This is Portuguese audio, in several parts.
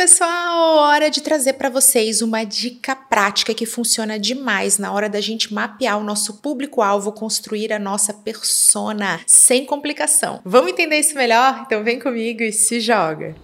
pessoal! Hora de trazer para vocês uma dica prática que funciona demais na hora da gente mapear o nosso público-alvo, construir a nossa persona sem complicação. Vamos entender isso melhor? Então vem comigo e se joga!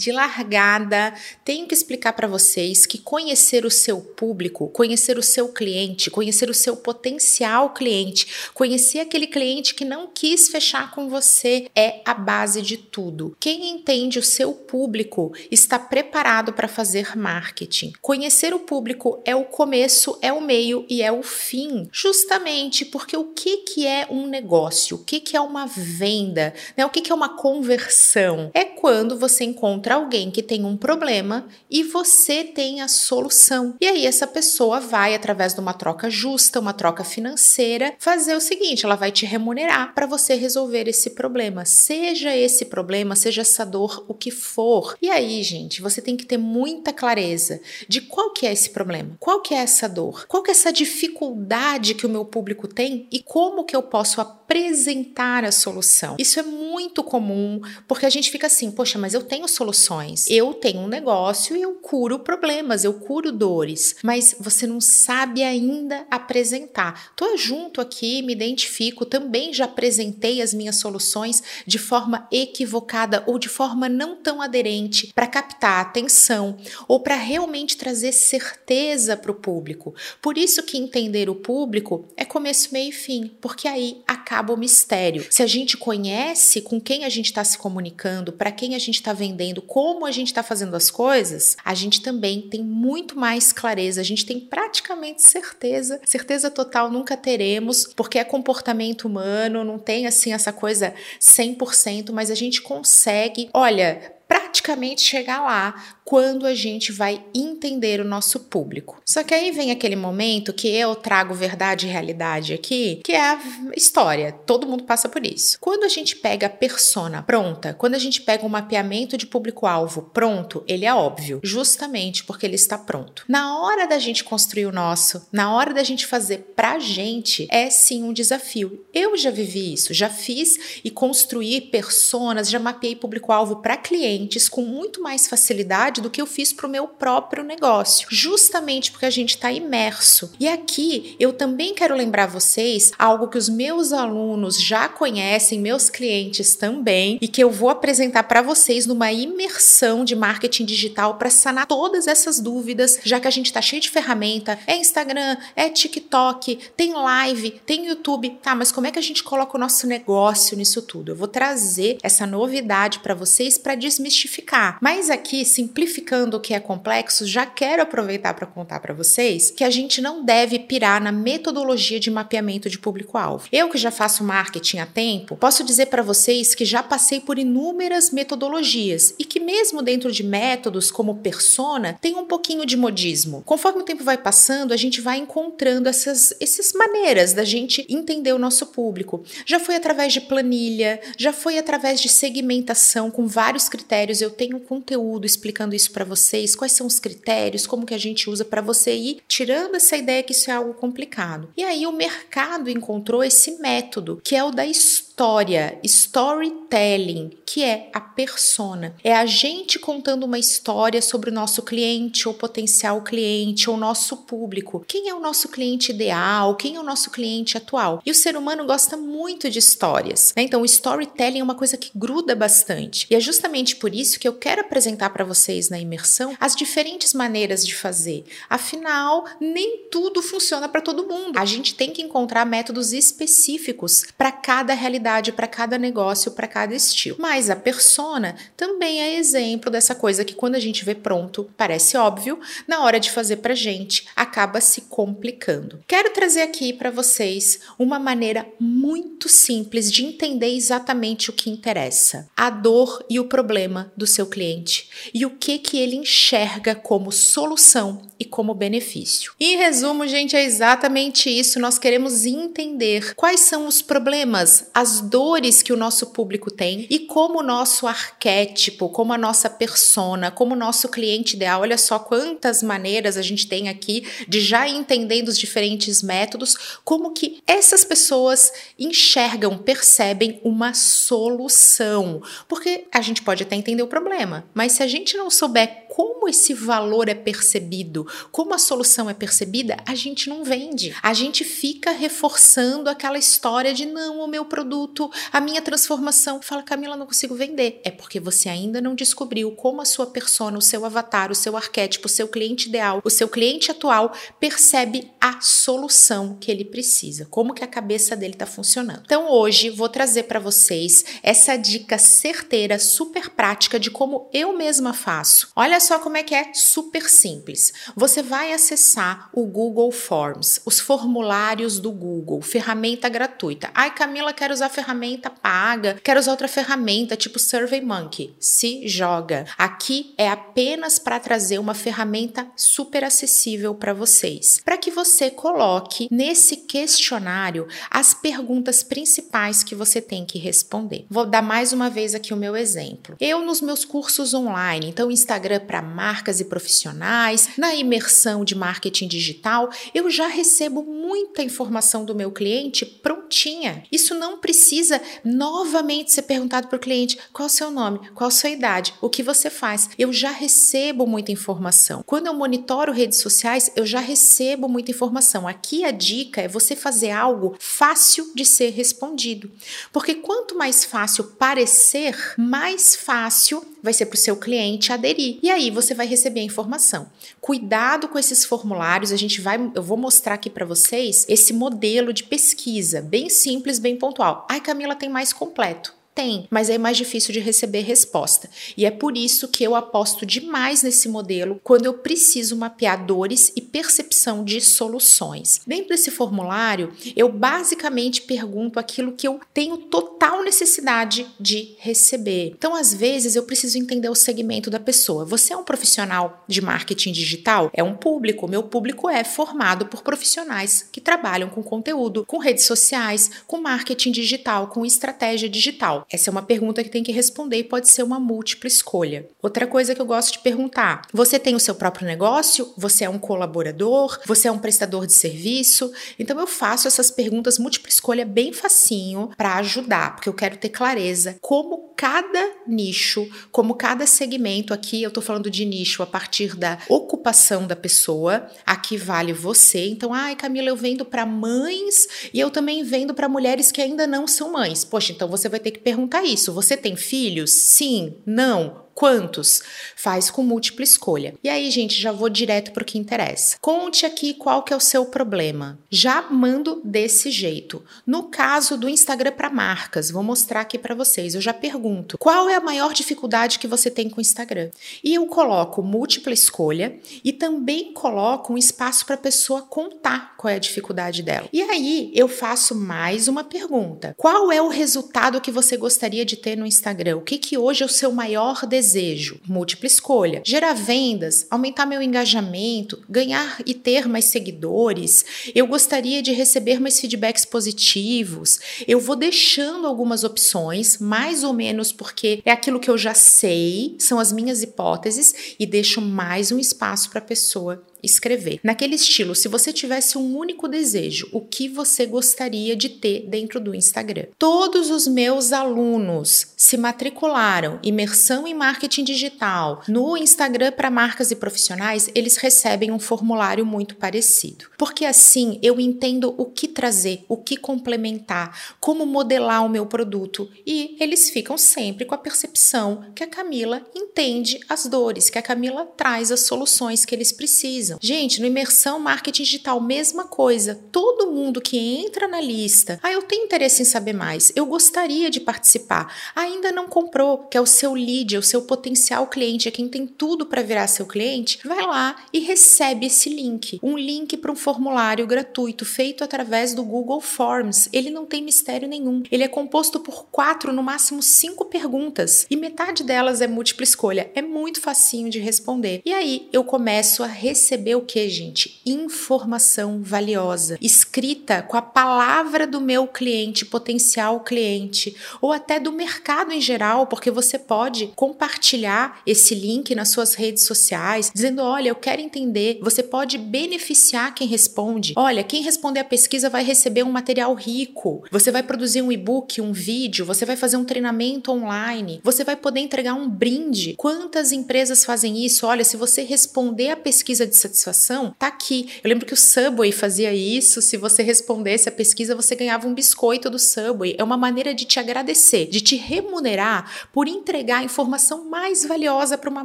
De largada, tenho que explicar para vocês que conhecer o seu público, conhecer o seu cliente, conhecer o seu potencial cliente, conhecer aquele cliente que não quis fechar com você é a base de tudo. Quem entende o seu público está preparado para fazer marketing. Conhecer o público é o começo, é o meio e é o fim, justamente porque o que, que é um negócio? O que, que é uma venda? Né? O que, que é uma conversão? É quando você encontra alguém que tem um problema e você tem a solução. E aí essa pessoa vai através de uma troca justa, uma troca financeira, fazer o seguinte, ela vai te remunerar para você resolver esse problema, seja esse problema, seja essa dor, o que for. E aí, gente, você tem que ter muita clareza de qual que é esse problema, qual que é essa dor, qual que é essa dificuldade que o meu público tem e como que eu posso apresentar a solução. Isso é muito comum, porque a gente fica assim, poxa, mas eu tenho solução soluções. Eu tenho um negócio e eu curo problemas, eu curo dores, mas você não sabe ainda apresentar. Tô junto aqui, me identifico, também já apresentei as minhas soluções de forma equivocada ou de forma não tão aderente para captar atenção ou para realmente trazer certeza para o público. Por isso que entender o público é começo, meio e fim, porque aí acaba o mistério. Se a gente conhece com quem a gente está se comunicando, para quem a gente está vendendo, como a gente está fazendo as coisas, a gente também tem muito mais clareza, a gente tem praticamente certeza, certeza total nunca teremos, porque é comportamento humano, não tem assim essa coisa 100%, mas a gente consegue, olha, praticamente chegar lá quando a gente vai entender o nosso público. Só que aí vem aquele momento que eu trago verdade e realidade aqui, que é a história. Todo mundo passa por isso. Quando a gente pega a persona pronta, quando a gente pega um mapeamento de público-alvo pronto, ele é óbvio, justamente porque ele está pronto. Na hora da gente construir o nosso, na hora da gente fazer pra gente, é sim um desafio. Eu já vivi isso, já fiz e construí personas, já mapeei público-alvo para clientes com muito mais facilidade do que eu fiz para o meu próprio negócio, justamente porque a gente está imerso. E aqui eu também quero lembrar vocês algo que os meus alunos já conhecem, meus clientes também, e que eu vou apresentar para vocês numa imersão de marketing digital para sanar todas essas dúvidas, já que a gente está cheio de ferramenta, é Instagram, é TikTok, tem live, tem YouTube, tá? Mas como é que a gente coloca o nosso negócio nisso tudo? Eu vou trazer essa novidade para vocês para desmistificar. Mas aqui simplificando simplificando o que é complexo, já quero aproveitar para contar para vocês que a gente não deve pirar na metodologia de mapeamento de público-alvo. Eu que já faço marketing há tempo, posso dizer para vocês que já passei por inúmeras metodologias e que mesmo dentro de métodos como persona, tem um pouquinho de modismo. Conforme o tempo vai passando, a gente vai encontrando essas, essas maneiras da gente entender o nosso público. Já foi através de planilha, já foi através de segmentação com vários critérios. Eu tenho conteúdo explicando isso para vocês, quais são os critérios, como que a gente usa para você ir tirando essa ideia que isso é algo complicado. E aí o mercado encontrou esse método, que é o da história storytelling, que é a persona. É a gente contando uma história sobre o nosso cliente ou potencial cliente ou nosso público. Quem é o nosso cliente ideal? Quem é o nosso cliente atual? E o ser humano gosta muito de histórias. Né? Então, o storytelling é uma coisa que gruda bastante. E é justamente por isso que eu quero apresentar para vocês na imersão as diferentes maneiras de fazer. Afinal, nem tudo funciona para todo mundo. A gente tem que encontrar métodos específicos para cada realidade para cada negócio, para cada estilo. Mas a persona também é exemplo dessa coisa que quando a gente vê pronto, parece óbvio, na hora de fazer pra gente, acaba se complicando. Quero trazer aqui para vocês uma maneira muito simples de entender exatamente o que interessa, a dor e o problema do seu cliente e o que que ele enxerga como solução e como benefício. Em resumo, gente, é exatamente isso. Nós queremos entender quais são os problemas, as dores que o nosso público tem e como o nosso arquétipo, como a nossa persona, como o nosso cliente ideal. Olha só quantas maneiras a gente tem aqui de já entendendo os diferentes métodos, como que essas pessoas enxergam, percebem uma solução. Porque a gente pode até entender o problema, mas se a gente não souber como esse valor é percebido, como a solução é percebida, a gente não vende. A gente fica reforçando aquela história de não, o meu produto, a minha transformação. Fala, Camila, não consigo vender. É porque você ainda não descobriu como a sua persona, o seu avatar, o seu arquétipo, o seu cliente ideal, o seu cliente atual percebe a solução que ele precisa, como que a cabeça dele está funcionando. Então hoje vou trazer para vocês essa dica certeira, super prática de como eu mesma faço. Olha só como é que é super simples. Você vai acessar o Google Forms, os formulários do Google, ferramenta gratuita. Ai, Camila, quero usar ferramenta paga, quero usar outra ferramenta tipo SurveyMonkey. Se joga. Aqui é apenas para trazer uma ferramenta super acessível para vocês, para que você coloque nesse questionário as perguntas principais que você tem que responder. Vou dar mais uma vez aqui o meu exemplo. Eu nos meus cursos online, então Instagram para marcas e profissionais, na imersão de marketing digital, eu já recebo muita informação do meu cliente prontinha. Isso não precisa novamente ser perguntado para o cliente qual o seu nome, qual a sua idade, o que você faz. Eu já recebo muita informação. Quando eu monitoro redes sociais, eu já recebo muita informação. Aqui a dica é você fazer algo fácil de ser respondido. Porque quanto mais fácil parecer, mais fácil vai ser para o seu cliente aderir. E aí você vai receber a informação. Cuidado com esses formulários, a gente vai, eu vou mostrar aqui para vocês esse modelo de pesquisa, bem simples, bem pontual. Ai, Camila, tem mais completo. Tem, mas é mais difícil de receber resposta. E é por isso que eu aposto demais nesse modelo quando eu preciso mapear dores e percepção de soluções. Dentro desse formulário, eu basicamente pergunto aquilo que eu tenho total necessidade de receber. Então, às vezes, eu preciso entender o segmento da pessoa. Você é um profissional de marketing digital? É um público. Meu público é formado por profissionais que trabalham com conteúdo, com redes sociais, com marketing digital, com estratégia digital. Essa é uma pergunta que tem que responder e pode ser uma múltipla escolha. Outra coisa que eu gosto de perguntar: você tem o seu próprio negócio? Você é um colaborador? Você é um prestador de serviço? Então eu faço essas perguntas múltipla escolha bem facinho para ajudar, porque eu quero ter clareza como cada nicho, como cada segmento aqui, eu estou falando de nicho a partir da ocupação da pessoa, aqui vale você. Então, ai, Camila, eu vendo para mães e eu também vendo para mulheres que ainda não são mães. Poxa, então você vai ter que perguntar isso. Você tem filhos? Sim, não. Quantos? Faz com múltipla escolha. E aí, gente, já vou direto para o que interessa. Conte aqui qual que é o seu problema. Já mando desse jeito. No caso do Instagram para marcas, vou mostrar aqui para vocês. Eu já pergunto: qual é a maior dificuldade que você tem com o Instagram? E eu coloco múltipla escolha e também coloco um espaço para a pessoa contar qual é a dificuldade dela. E aí, eu faço mais uma pergunta: qual é o resultado que você gostaria de ter no Instagram? O que que hoje é o seu maior desejo? Desejo, múltipla escolha, gerar vendas, aumentar meu engajamento, ganhar e ter mais seguidores, eu gostaria de receber mais feedbacks positivos. Eu vou deixando algumas opções, mais ou menos porque é aquilo que eu já sei, são as minhas hipóteses, e deixo mais um espaço para a pessoa escrever. Naquele estilo, se você tivesse um único desejo, o que você gostaria de ter dentro do Instagram? Todos os meus alunos se matricularam imersão em marketing digital no Instagram para marcas e profissionais, eles recebem um formulário muito parecido. Porque assim eu entendo o que trazer, o que complementar, como modelar o meu produto e eles ficam sempre com a percepção que a Camila entende as dores, que a Camila traz as soluções que eles precisam precisam. Gente, no imersão marketing digital, mesma coisa. Todo mundo que entra na lista, ah, eu tenho interesse em saber mais, eu gostaria de participar, ainda não comprou, que é o seu lead, é o seu potencial cliente, é quem tem tudo para virar seu cliente, vai lá e recebe esse link. Um link para um formulário gratuito feito através do Google Forms. Ele não tem mistério nenhum. Ele é composto por quatro, no máximo cinco perguntas e metade delas é múltipla escolha. É muito facinho de responder. E aí eu começo a receber receber o que, gente? Informação valiosa, escrita com a palavra do meu cliente, potencial cliente, ou até do mercado em geral, porque você pode compartilhar esse link nas suas redes sociais, dizendo: olha, eu quero entender. Você pode beneficiar quem responde. Olha, quem responder a pesquisa vai receber um material rico. Você vai produzir um e-book, um vídeo, você vai fazer um treinamento online, você vai poder entregar um brinde. Quantas empresas fazem isso? Olha, se você responder a pesquisa de satisfação, tá aqui. Eu lembro que o Subway fazia isso. Se você respondesse a pesquisa, você ganhava um biscoito do Subway. É uma maneira de te agradecer, de te remunerar por entregar a informação mais valiosa para uma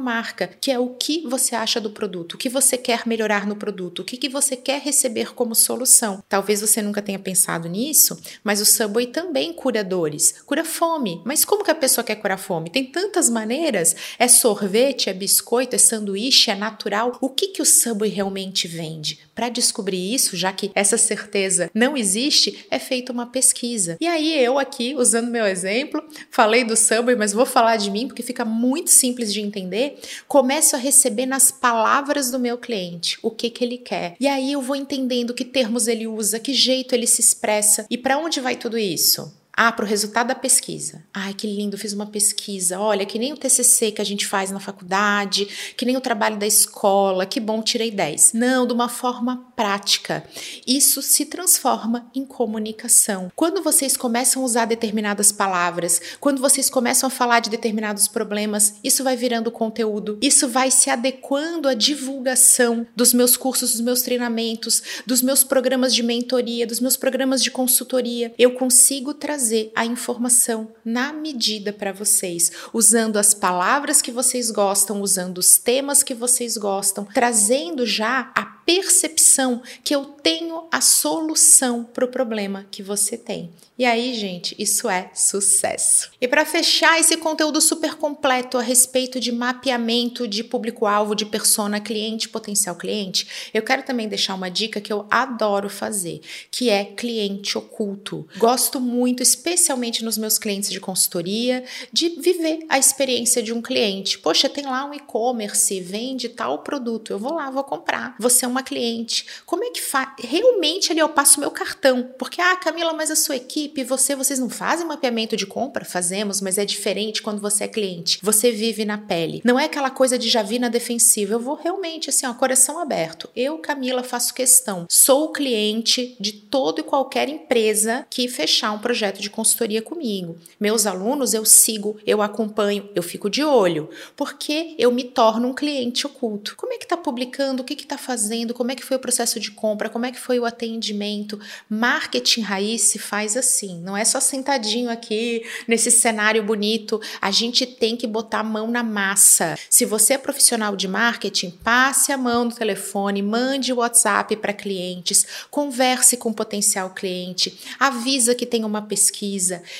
marca, que é o que você acha do produto, o que você quer melhorar no produto, o que, que você quer receber como solução. Talvez você nunca tenha pensado nisso, mas o Subway também cura dores, cura fome. Mas como que a pessoa quer curar fome? Tem tantas maneiras. É sorvete, é biscoito, é sanduíche, é natural. O que, que o Subway realmente vende? Para descobrir isso, já que essa certeza não existe, é feita uma pesquisa. E aí eu aqui, usando meu exemplo, falei do Subway, mas vou falar de mim porque fica muito simples de entender. Começo a receber nas palavras do meu cliente o que que ele quer. E aí eu vou entendendo que termos ele usa, que jeito ele se expressa e para onde vai tudo isso. Ah, para o resultado da pesquisa. Ai, que lindo, fiz uma pesquisa. Olha, que nem o TCC que a gente faz na faculdade, que nem o trabalho da escola, que bom, tirei 10. Não, de uma forma prática. Isso se transforma em comunicação. Quando vocês começam a usar determinadas palavras, quando vocês começam a falar de determinados problemas, isso vai virando conteúdo. Isso vai se adequando à divulgação dos meus cursos, dos meus treinamentos, dos meus programas de mentoria, dos meus programas de consultoria. Eu consigo trazer trazer a informação na medida para vocês, usando as palavras que vocês gostam, usando os temas que vocês gostam, trazendo já a percepção que eu tenho a solução para o problema que você tem. E aí, gente, isso é sucesso. E para fechar esse conteúdo super completo a respeito de mapeamento de público-alvo, de persona, cliente, potencial cliente, eu quero também deixar uma dica que eu adoro fazer, que é cliente oculto. Gosto muito, especialmente nos meus clientes de consultoria, de viver a experiência de um cliente. Poxa, tem lá um e-commerce, vende tal produto, eu vou lá, vou comprar. Você é uma cliente. Como é que faz? Realmente ali eu passo meu cartão, porque ah, Camila, mas a sua equipe você, vocês não fazem mapeamento de compra? Fazemos, mas é diferente quando você é cliente. Você vive na pele. Não é aquela coisa de já vi na defensiva. Eu vou realmente, assim, ó, coração aberto. Eu, Camila, faço questão. Sou cliente de todo e qualquer empresa que fechar um projeto de consultoria comigo. Meus alunos eu sigo, eu acompanho, eu fico de olho, porque eu me torno um cliente oculto. Como é que tá publicando? O que que tá fazendo? Como é que foi o processo de compra? Como é que foi o atendimento? Marketing raiz se faz assim não é só sentadinho aqui nesse cenário bonito. A gente tem que botar a mão na massa. Se você é profissional de marketing, passe a mão no telefone, mande WhatsApp para clientes, converse com potencial cliente, avisa que tem uma pesquisa,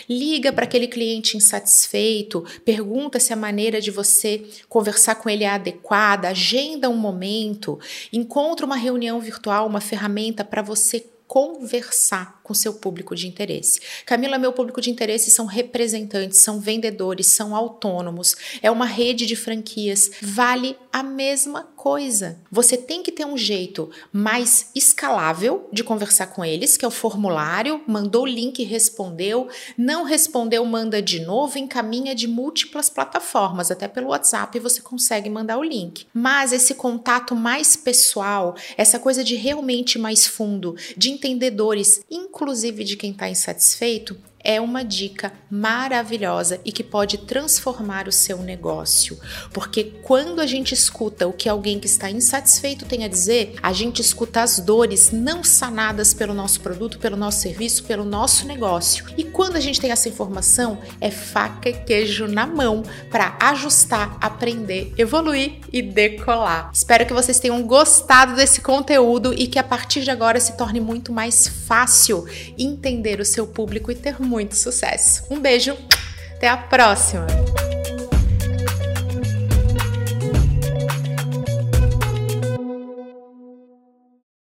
liga para aquele cliente insatisfeito, pergunta se a maneira de você conversar com ele é adequada, agenda um momento, encontra uma reunião virtual, uma ferramenta para você conversar com seu público de interesse. Camila, meu público de interesse são representantes, são vendedores, são autônomos, é uma rede de franquias, vale a mesma coisa. Você tem que ter um jeito mais escalável de conversar com eles, que é o formulário, mandou o link, respondeu, não respondeu, manda de novo, encaminha de múltiplas plataformas, até pelo WhatsApp você consegue mandar o link. Mas esse contato mais pessoal, essa coisa de realmente mais fundo, de entendedores, inclusive de quem está insatisfeito, é uma dica maravilhosa e que pode transformar o seu negócio. Porque quando a gente escuta o que alguém que está insatisfeito tem a dizer, a gente escuta as dores não sanadas pelo nosso produto, pelo nosso serviço, pelo nosso negócio. E quando a gente tem essa informação, é faca e queijo na mão para ajustar, aprender, evoluir e decolar. Espero que vocês tenham gostado desse conteúdo e que a partir de agora se torne muito mais fácil entender o seu público e ter muito muito sucesso. Um beijo, até a próxima!